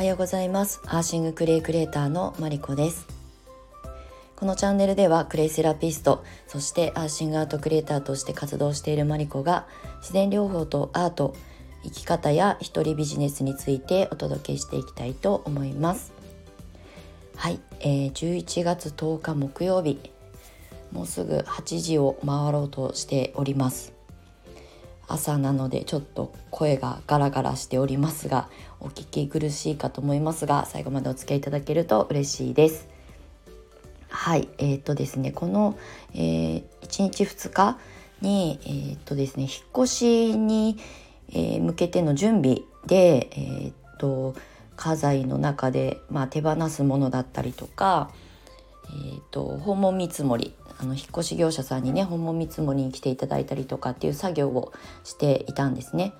はようございます。アーシングクレイクレーターのマリコです。このチャンネルではクレイセラピストそしてアーシングアートクリエイターとして活動しているマリコが自然療法とアート生き方や一人ビジネスについてお届けしていきたいと思います。はい、えー、11月10日木曜日。もうすぐ8時を回ろうとしております。朝なのでちょっと声がガラガラしておりますがお聞き苦しいかと思いますが最後までお付き合いいただけると嬉しいです。はいえー、っとですねこの、えー、1日2日にえー、っとですね引っ越しに、え、向けての準備でえー、っと家財の中で、まあ、手放すものだったりとか、えーと訪問見積もりあの引っ越し業者さんにね訪問見積もりに来ていただいたりとかっていう作業をしていたんですね。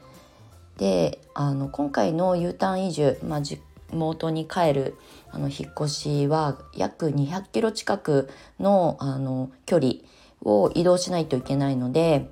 であの今回の U ターン移住、まあ、地元に帰るあの引っ越しは約200キロ近くのあの距離を移動しないといけないので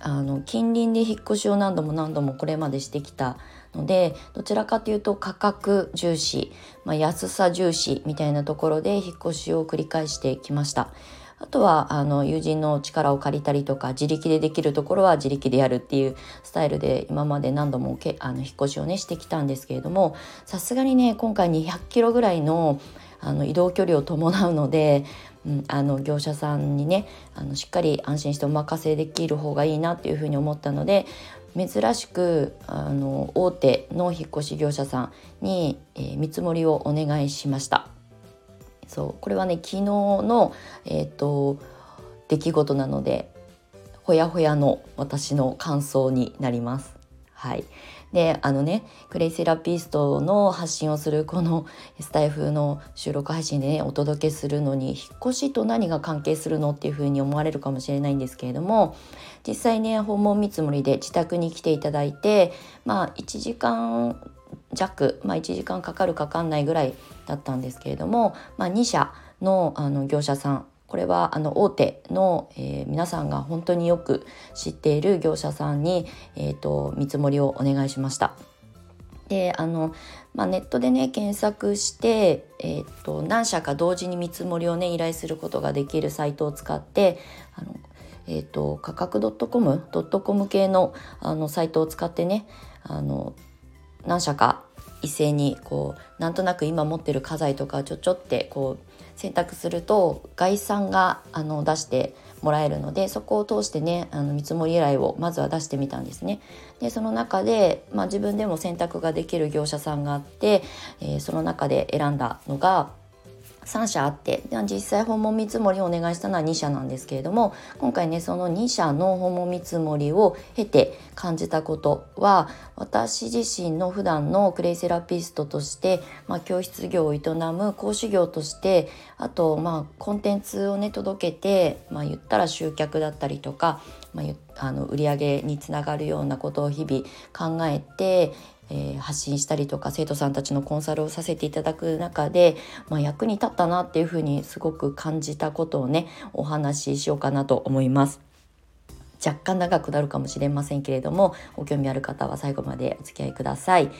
あの近隣で引っ越しを何度も何度もこれまでしてきたのでどちらかというと価格重視、まあ、安さ重視みたいなところで引っ越しを繰り返してきました。あとはあの友人の力を借りたりとか自力でできるところは自力でやるっていうスタイルで今まで何度もけあの引っ越しをねしてきたんですけれどもさすがにね今回200キロぐらいのあの移動距離を伴うので、うん、あの業者さんにねあのしっかり安心してお任せできる方がいいなっていうふうに思ったので珍しくあの大手の引っ越し業者さんに、えー、見積もりをお願いしました。そうこれはね昨日の、えーと、出来事なのでほやほやの私の感想になります。はい、であのねクレイセラピストの発信をするこの スタイフの収録配信でねお届けするのに引っ越しと何が関係するのっていうふうに思われるかもしれないんですけれども実際ね訪問見積もりで自宅に来ていただいてまあ1時間弱、まあ、1時間かかるかかんないぐらいだったんですけれども、まあ、2社のあの業者さんこれはあの大手の、えー、皆さんが本当によく知っている業者さんに、えーと、見積もりをお願いしました。であの、まあ、ネットでね検索して、えーと、何社か同時に見積もりをね依頼することができるサイトを使ってあの、えーと、価格 .com ドットコム系のあのサイトを使ってねあの何社か一斉にこうなんとなく今持ってる家財とかちょちょってこう選択すると概算があの出してもらえるのでそこを通してねあの見積もり依頼をまずは出してみたんですね。でその中で、まあ、自分でも選択ができる業者さんがあって、えー、その中で選んだのが3社あって実際訪問見積もりをお願いしたのは2社なんですけれども今回ねその2社の訪問見積もりを経て感じたことは私自身の普段のクレイセラピストとして、まあ、教室業を営む講師業としてあとまあコンテンツをね届けて、まあ、言ったら集客だったりとか、まあ、あの売り上げにつながるようなことを日々考えてえー、発信したりとか生徒さんたちのコンサルをさせていただく中で、まあ、役に立ったなっていうふうにすごく感じたことをねお話ししようかなと思います。若干長くなるかもしれませんけれどもご興味ある方は最後までお付き合いください。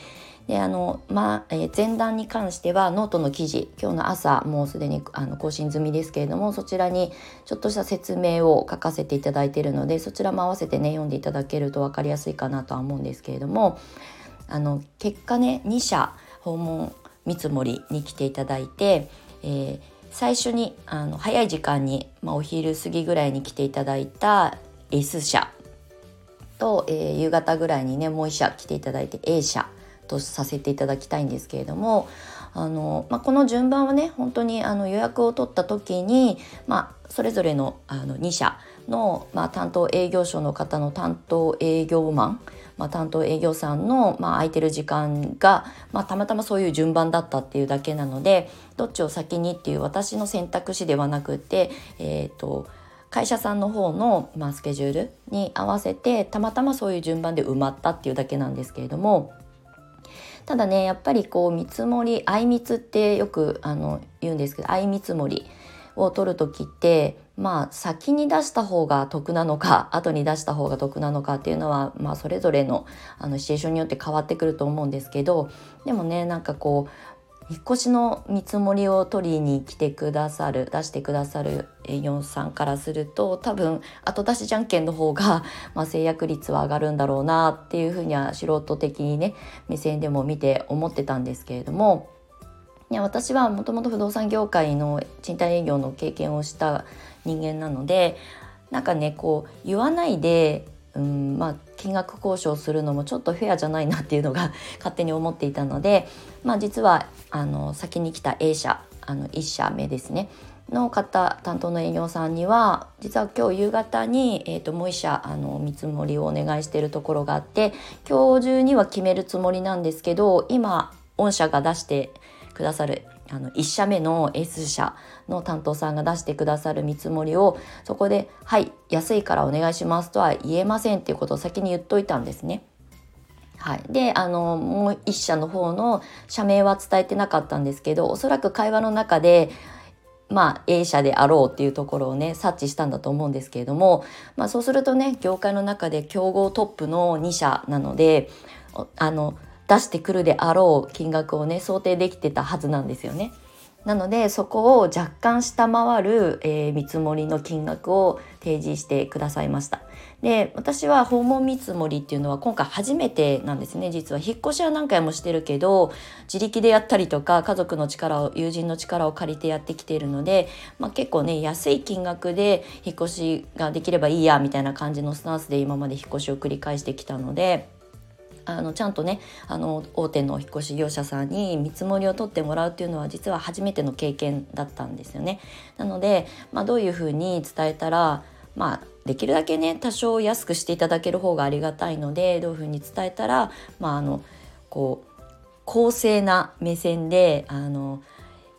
であのまあ、えー、前段に関してはノートの記事今日の朝もうすでにあの更新済みですけれどもそちらにちょっとした説明を書かせていただいているのでそちらも合わせてね読んでいただけると分かりやすいかなとは思うんですけれどもあの結果ね2社訪問見積もりに来ていただいて、えー、最初にあの早い時間に、まあ、お昼過ぎぐらいに来ていただいた S 社と、えー、夕方ぐらいにねもう1社来ていただいて A 社とさせていただきたいんですけれどもあの、まあ、この順番はね本当にあの予約を取った時に、まあ、それぞれのあの2社の、まあ、担当営業所の方の担当営業マンまあ、担当営業さんの、まあ、空いてる時間が、まあ、たまたまそういう順番だったっていうだけなのでどっちを先にっていう私の選択肢ではなくて、えーと、会社さんの方の、まあ、スケジュールに合わせてたまたまそういう順番で埋まったっていうだけなんですけれどもただねやっぱりこう見積もり相見積ってよくあの言うんですけど相見積もりを取る時ってまあ先に出した方が得なのか 後に出した方が得なのかっていうのは、まあ、それぞれのあのシチュエーションによって変わってくると思うんですけどでもねなんかこう引っ越しの見積もりを取りに来てくださる出してくださる営業さんからすると多分後出しじゃんけんの方が、まあ、制約率は上がるんだろうなっていうふうには素人的にね目線でも見て思ってたんですけれども。いや私はもともと不動産業界の賃貸営業の経験をした人間なのでなんかねこう言わないでうんまあ、金額交渉するのもちょっとフェアじゃないなっていうのが 勝手に思っていたので、まあ、実はあの先に来た A 社あの1社目ですねの方担当の営業さんには実は今日夕方に、えー、ともう1社あの見積もりをお願いしているところがあって今日中には決めるつもりなんですけど今御社が出してくださるあの1社目の S 社の担当さんが出してくださる見積もりをそこで「はい安いからお願いします」とは言えませんっていうことを先に言っといたんですね。はい、であのもう1社の方の社名は伝えてなかったんですけどおそらく会話の中でまあ A 社であろうっていうところをね察知したんだと思うんですけれども、まあ、そうするとね業界の中で競合トップの2社なのであの出してくるであろう金額をね想定できてたはずなんですよね。なのでそこを若干下回る、えー、見積もりの金額を提示してくださいました。で私は訪問見積もりっていうのは今回初めてなんですね実は引っ越しは何回もしてるけど自力でやったりとか家族の力を友人の力を借りてやってきているので、まあ、結構ね安い金額で引っ越しができればいいやみたいな感じのスタンスで今まで引っ越しを繰り返してきたので。あのちゃんとねあの大手の引っ越し業者さんに見積もりを取ってもらうっていうのは実は初めての経験だったんですよね。なので、まあ、どういうふうに伝えたらまあできるだけね多少安くしていただける方がありがたいのでどういうふうに伝えたらまああのこう公正な目線であの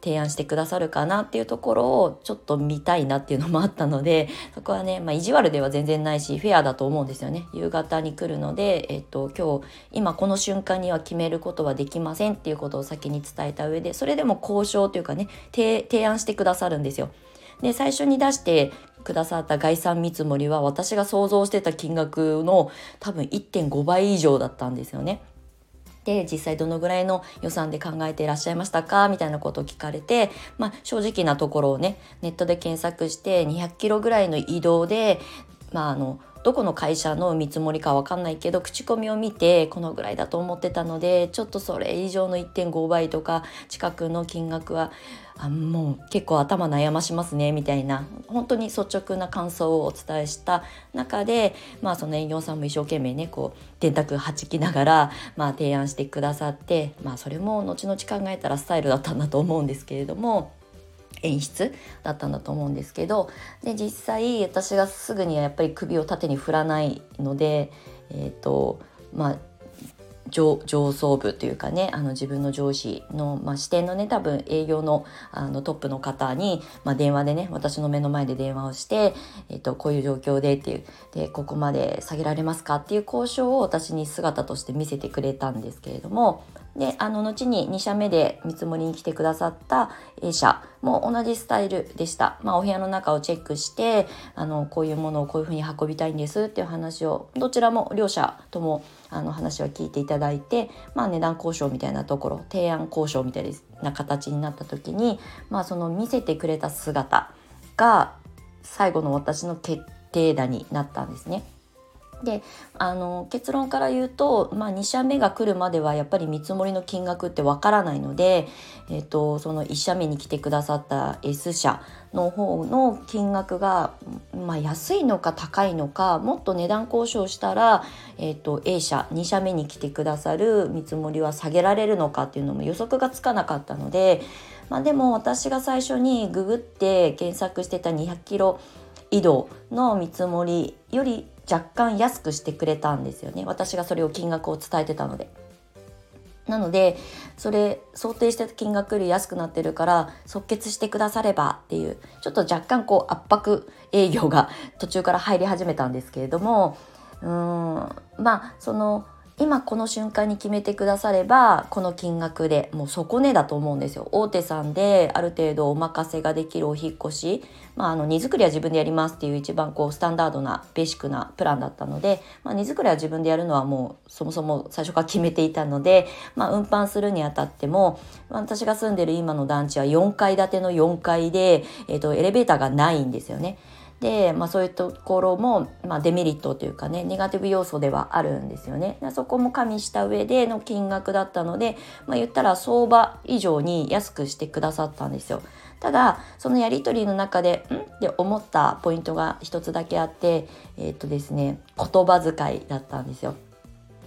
提案してくださるかなっていうところをちょっと見たいなっていうのもあったので そこはね、まあ、意地悪では全然ないしフェアだと思うんですよね夕方に来るので、えっと、今日今この瞬間には決めることはできませんっていうことを先に伝えた上でそれでも交渉というかね提案してくださるんですよ。で最初に出してくださった概算見積もりは私が想像してた金額の多分1.5倍以上だったんですよね。で実際どのぐらいの予算で考えていらっしゃいましたかみたいなことを聞かれて、まあ、正直なところをねネットで検索して200キロぐらいの移動で、まあ、あのどこの会社の見積もりかわかんないけど口コミを見てこのぐらいだと思ってたのでちょっとそれ以上の1.5倍とか近くの金額はあもう結構頭悩ましますねみたいな本当に率直な感想をお伝えした中でまあその営業さんも一生懸命ねこう電卓はちきながら、まあ、提案してくださってまあそれも後々考えたらスタイルだったんだと思うんですけれども。演出だったんだと思うんですけどで実際私がすぐにはやっぱり首を縦に振らないのでえっ、ー、とまあ上上層部というかねあの自分の上司の、まあ、視点のね多分営業のあのトップの方に、まあ、電話でね私の目の前で電話をして、えっと、こういう状況でっていうでここまで下げられますかっていう交渉を私に姿として見せてくれたんですけれどもであの後に2社目で見積もりに来てくださった A 社も同じスタイルでした、まあ、お部屋の中をチェックしてあのこういうものをこういうふうに運びたいんですっていう話をどちらも両者ともあの話は聞いていただいて、まあ、値段交渉みたいなところ提案交渉みたいな形になった時に、まあ、その見せてくれた姿が最後の私の決定打になったんですね。であの結論から言うと、まあ、2社目が来るまではやっぱり見積もりの金額ってわからないので、えーと、その1社目に来てくださった S 社の方の金額が、まあ、安いのか高いのかもっと値段交渉したら、えーと、と A 社2社目に来てくださる見積もりは下げられるのかっていうのも予測がつかなかったので、まあ、でも私が最初にググって検索してた200キロ移動の見積もりより若干安くしてくれたんですよね私がそれを金額を伝えてたので。なのでそれ想定してた金額より安くなってるから即決してくださればっていうちょっと若干こう圧迫営業が途中から入り始めたんですけれどもうーんまあその今この瞬間に決めてくださればこの金額でもう底値だと思うんですよ大手さんである程度お任せができるお引越し、まあ、あの荷造りは自分でやりますっていう一番こうスタンダードなベーシックなプランだったので、まあ、荷造りは自分でやるのはもうそもそも最初から決めていたので、まあ、運搬するにあたっても私が住んでる今の団地は4階建ての4階で、えーとエレベーターがないんですよね。で、まあ、そういうところも、まあ、デメリットというかねネガティブ要素ではあるんですよね。そこも加味した上での金額だったので、まあ、言ったら相場以上に安くしてくださったんですよ。ただそのやり取りの中でん？って思ったポイントが一つだけあってえー、っとですね言葉遣いだったんですよ。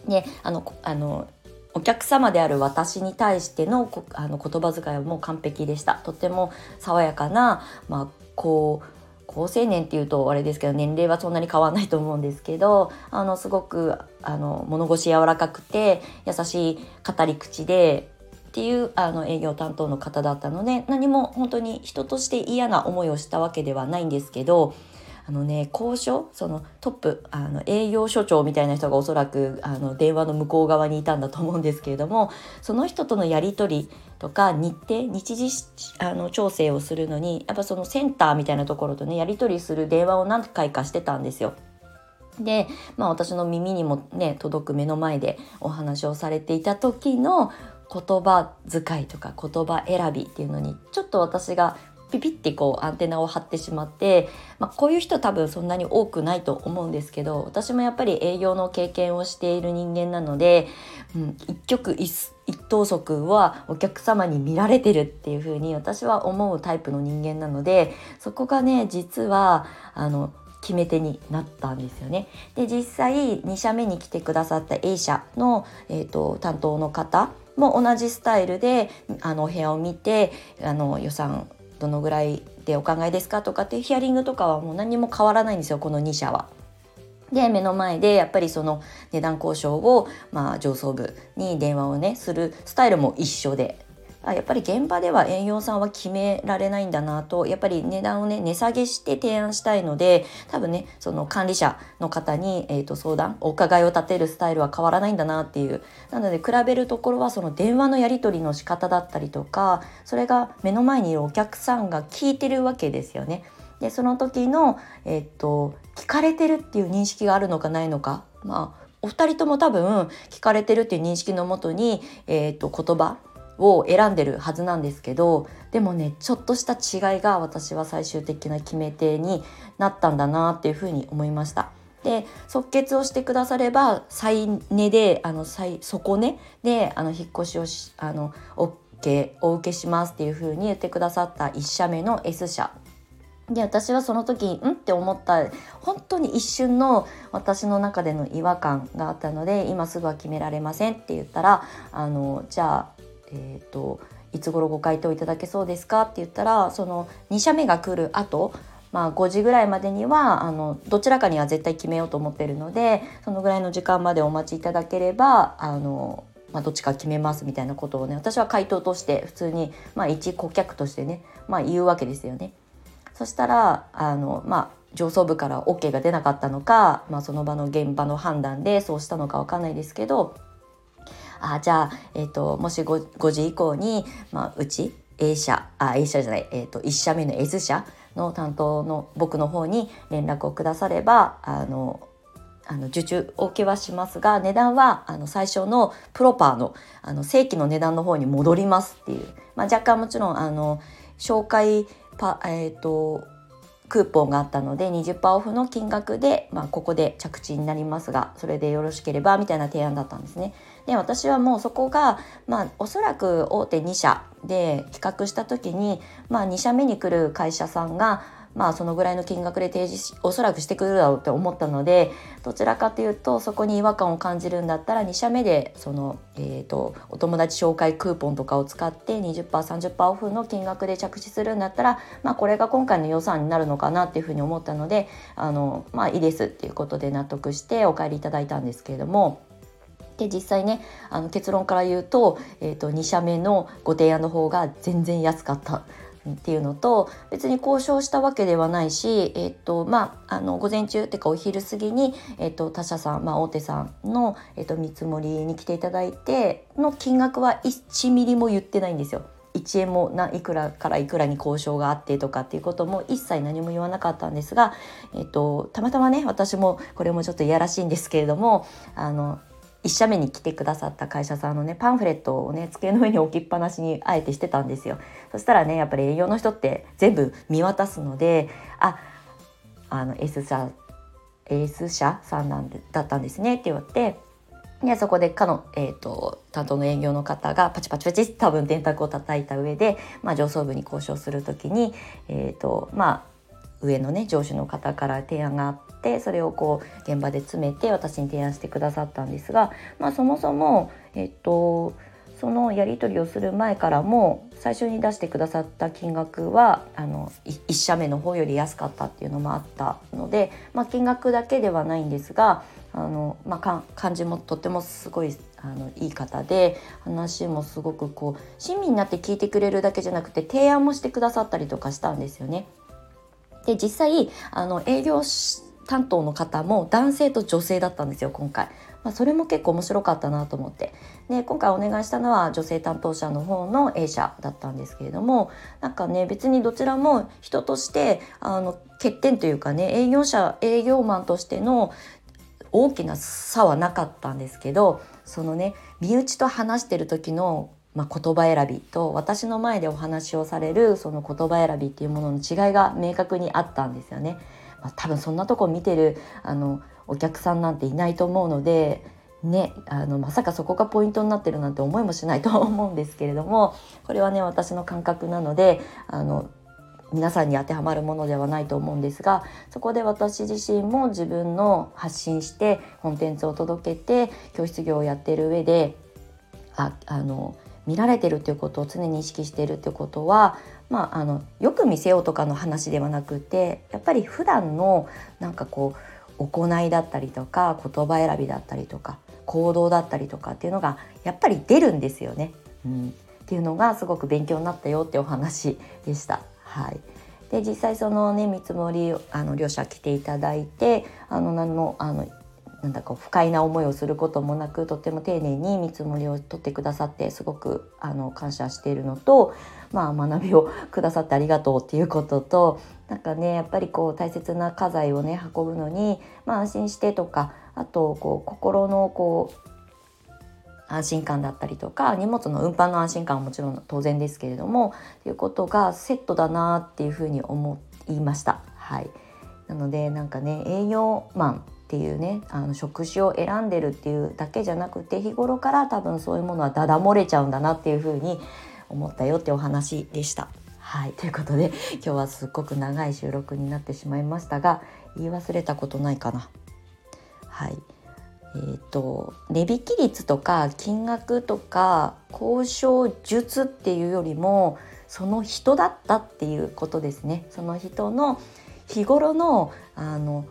であのあのお客様である私に対してのあの言葉遣いはもう完璧でした。とても爽やかな、まあ、こう高青年っていうとあれですけど年齢はそんなに変わんないと思うんですけどあのすごくあの物腰柔らかくて優しい語り口でっていうあの営業担当の方だったので何も本当に人として嫌な思いをしたわけではないんですけどあのね交渉？そのトップあの営業所長みたいな人がおそらくあの電話の向こう側にいたんだと思うんですけれどもその人とのやり取りとか日程？日時あの調整をするのにやっぱそのセンターみたいなところとねやり取りする電話を何回かしてたんですよ。で、まあ、私の耳にもね届く目の前でお話をされていた時の言葉遣いとか言葉選びっていうのにちょっと私がピピってこうアンテナを張ってしまって、まあ、こういう人多分そんなに多くないと思うんですけど私もやっぱり営業の経験をしている人間なので、うん、一曲一一等足はお客様に見られてるっていう風に私は思うタイプの人間なのでそこがね実はあの決め手になったんですよね。で実際2社目に来てくださった A 社の、えーと、担当の方も同じスタイルであのお部屋を見てあの予算どのぐらいでお考えですかとかっていうヒアリングとかはもう何も変わらないんですよこの2社は。で目の前でやっぱりその値段交渉を、まあ、上層部に電話をねするスタイルも一緒であやっぱり現場では営業さんは決められないんだなとやっぱり値段をね値下げして提案したいので多分ねその管理者の方に、えー、と相談お伺いを立てるスタイルは変わらないんだなっていうなので比べるところはその電話のやり取りの仕方だったりとかそれが目の前にいるお客さんが聞いてるわけですよね。でその時の、えー、っと聞かれてるっていう認識があるのかないのかまあお二人とも多分聞かれてるっていう認識のもとに、えー、っと言葉を選んでるはずなんですけどでもねちょっとした違いが私は最終的な決め手になったんだなっていうふうに思いました。で即決をしてくだされば再値であの最底値であの引っ越しをしあの OK お受けしますっていうふうに言ってくださった1社目の S 社で私はその時んって思った本当に一瞬の私の中での違和感があったので今すぐは決められませんって言ったらあのじゃあえーと、いつ頃ご回答いただけそうですか？って言ったらその2社目が来る後まあ5時ぐらいまでにはあのどちらかには絶対決めようと思ってるのでそのぐらいの時間までお待ちいただければあの、まあ、どっちか決めますみたいなことをね私は回答として普通に、まあ、一顧客としてね、まあ、言うわけですよね。そしたらあの、まあ上層部から OK が出なかったのか、まあ、その場の現場の判断でそうしたのか分かんないですけどあじゃあ、えーと、もし 5, 5時以降に、まあ、うち A 社あ A 社じゃない、えーと、1社目の S 社の担当の僕の方に連絡をくださればあのあの受注お受けはしますが値段はあの最初のプロパーのあの正規の値段の方に戻りますっていう、まあ、若干もちろんあの紹介パ、えーとクーポンがあったので20%オフの金額で、まあ、ここで着地になりますがそれでよろしければみたいな提案だったんですね。で私はもうそこが、まあ、おそらく大手2社で企画した時に、まあ、2社目に来る会社さんがまあそのぐらいの金額で提示しおそらくしてくるだろうって思ったのでどちらかというとそこに違和感を感じるんだったら2社目でその、えーと、お友達紹介クーポンとかを使って 20%30% オフの金額で着地するんだったら、まあ、これが今回の予算になるのかなっていうふうに思ったのであの、まあ、いいですっていうことで納得してお帰りいただいたんですけれども。で実際ねあの結論から言うと,、えーと、2社目のご提案の方が全然安かったっていうのと別に交渉したわけではないし、えーとまあ、あの午前中っていうかお昼過ぎに、えーと、他社さん、まあ、大手さんの、えーと、見積もりに来ていただいての金額は1ミリも言ってないんですよ。1円もないくらからいくらに交渉があってとかっていうことも一切何も言わなかったんですが、えーとたまたまね私もこれもちょっといやらしいんですけれどもあの1社目に来てくださった会社さんのねパンフレットをね机の上に置きっぱなしにあえてしてたんですよ。そしたらねやっぱり営業の人って全部見渡すのでああの S 社 S 社さんなんでだったんですねって言われてでそこでかの、えーと、担当の営業の方がパチパチパチ多分電卓を叩いた上で、まあ、上層部に交渉する時に、えーとまあ、上のね上司の方から提案があっってそれをこう現場で詰めて私に提案してくださったんですが、まあ、そもそも、えっと、そのやり取りをする前からも最初に出してくださった金額はあの1社目の方より安かったっていうのもあったので、まあ、金額だけではないんですがあの、まあ、感じもとてもすごいあのいい方で話もすごくこう親身になって聞いてくれるだけじゃなくて提案もしてくださったりとかしたんですよね。で実際あの営業担当の方も男性と女性だったんですよ今回。まあ、それも結構面白かったなと思ってで今回お願いしたのは女性担当者の方の A 社だったんですけれどもなんかね別にどちらも人としてあの欠点というかね営業者営業マンとしての大きな差はなかったんですけどそのね身内と話してる時のまあ、言葉選びと私の前でお話をされるその言葉選びっていうものの違いが明確にあったんですよね。ま、多分そんなとこ見てるあのお客さんなんていないと思うのでね、あのまさかそこがポイントになってるなんて思いもしないとは思うんですけれどもこれはね私の感覚なのであの皆さんに当てはまるものではないと思うんですがそこで私自身も自分の発信してコンテンツを届けて教室業をやってる上でああの見られてるっていうことを常に意識してるっていうことはまあ、あのよく見せようとかの話ではなくてやっぱり普段のなんかこう行いだったりとか言葉選びだったりとか行動だったりとかっていうのがやっぱり出るんですよね。うん、っていうのがすごく勉強になったよってお話でした。はい、で実際そのね見積もりあの両者来ていただいてあの何のあのなんだか不快な思いをすることもなくとっても丁寧に見積もりを取ってくださってすごくあの感謝しているのと、まあ、学びをくださってありがとうっていうこととなんかねやっぱりこう大切な家財をね運ぶのに、まあ、安心してとかあとこう心のこう安心感だったりとか荷物の運搬の安心感はもちろん当然ですけれどもっていうことがセットだなっていうふうに思いました。はい、なのでなんかね営業マンっていうねあの職種を選んでるっていうだけじゃなくて日頃から多分そういうものはダダ漏れちゃうんだなっていうふうに思ったよってお話でした。はいということで今日はすっごく長い収録になってしまいましたが言い忘れたことないかな。はいえーと、値引き率とか金額とか交渉術っていうよりもその人だったっていうことですねその人の日頃のあの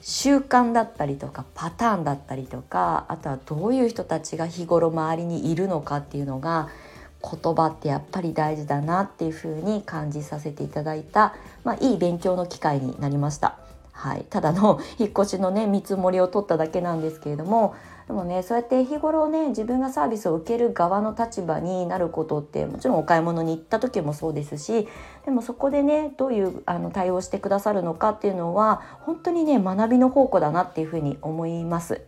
習慣だったりとかパターンだったりとかあとはどういう人たちが日頃周りにいるのかっていうのが言葉ってやっぱり大事だなっていうふうに感じさせていただいた、まあ、いい勉強の機会になりました。はい、ただの引っ越しのね見積もりを取っただけなんですけれどもでもねそうやって日頃ね自分がサービスを受ける側の立場になることってもちろんお買い物に行った時もそうですしでもそこでねどういうあの対応してくださるのかっていうのは本当にね学びの宝庫だなっていうふうに思います。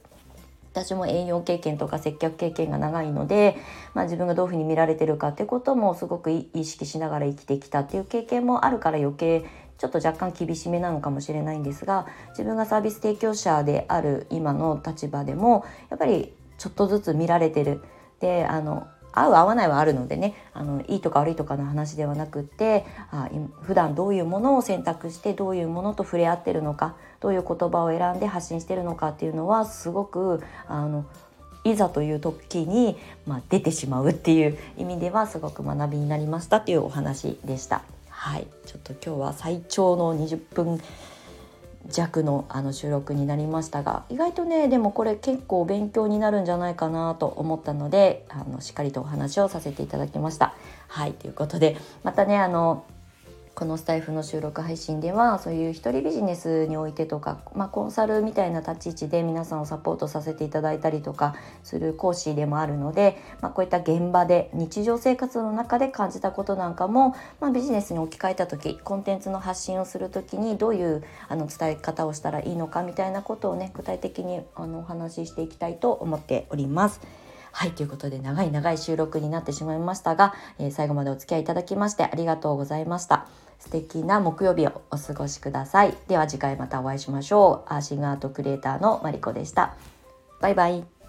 私も営業経験とか接客経験が長いので、まあ、自分がどういうふうに見られてるかってこともすごく意識しながら生きてきたっていう経験もあるから余計ちょっと若干厳しめなのかもしれないんですが自分がサービス提供者である今の立場でもやっぱりちょっとずつ見られてるであの合う合わないはあるのでねあのいいとか悪いとかの話ではなくってあ普段どういうものを選択してどういうものと触れ合ってるのかどういう言葉を選んで発信してるのかっていうのはすごくあのいざという時に、まあ、出てしまうっていう意味ではすごく学びになりましたっていうお話でした。はいちょっと今日は最長の20分弱のあの収録になりましたが意外とねでもこれ結構勉強になるんじゃないかなと思ったのであのしっかりとお話をさせていただきました。はいということでまたねあのこのスタイフの収録配信ではそういう一人ビジネスにおいてとか、まあ、コンサルみたいな立ち位置で皆さんをサポートさせていただいたりとかする講師でもあるので、まあ、こういった現場で日常生活の中で感じたことなんかも、まあ、ビジネスに置き換えた時コンテンツの発信をする時にどういうあの伝え方をしたらいいのかみたいなことをね具体的にあのお話ししていきたいと思っております。はいということで長い長い収録になってしまいましたが、えー、最後までお付き合いいただきましてありがとうございました。素敵な木曜日をお過ごしください。では次回またお会いしましょう。アーシングアートクリエイターのマリコでした。バイバイ。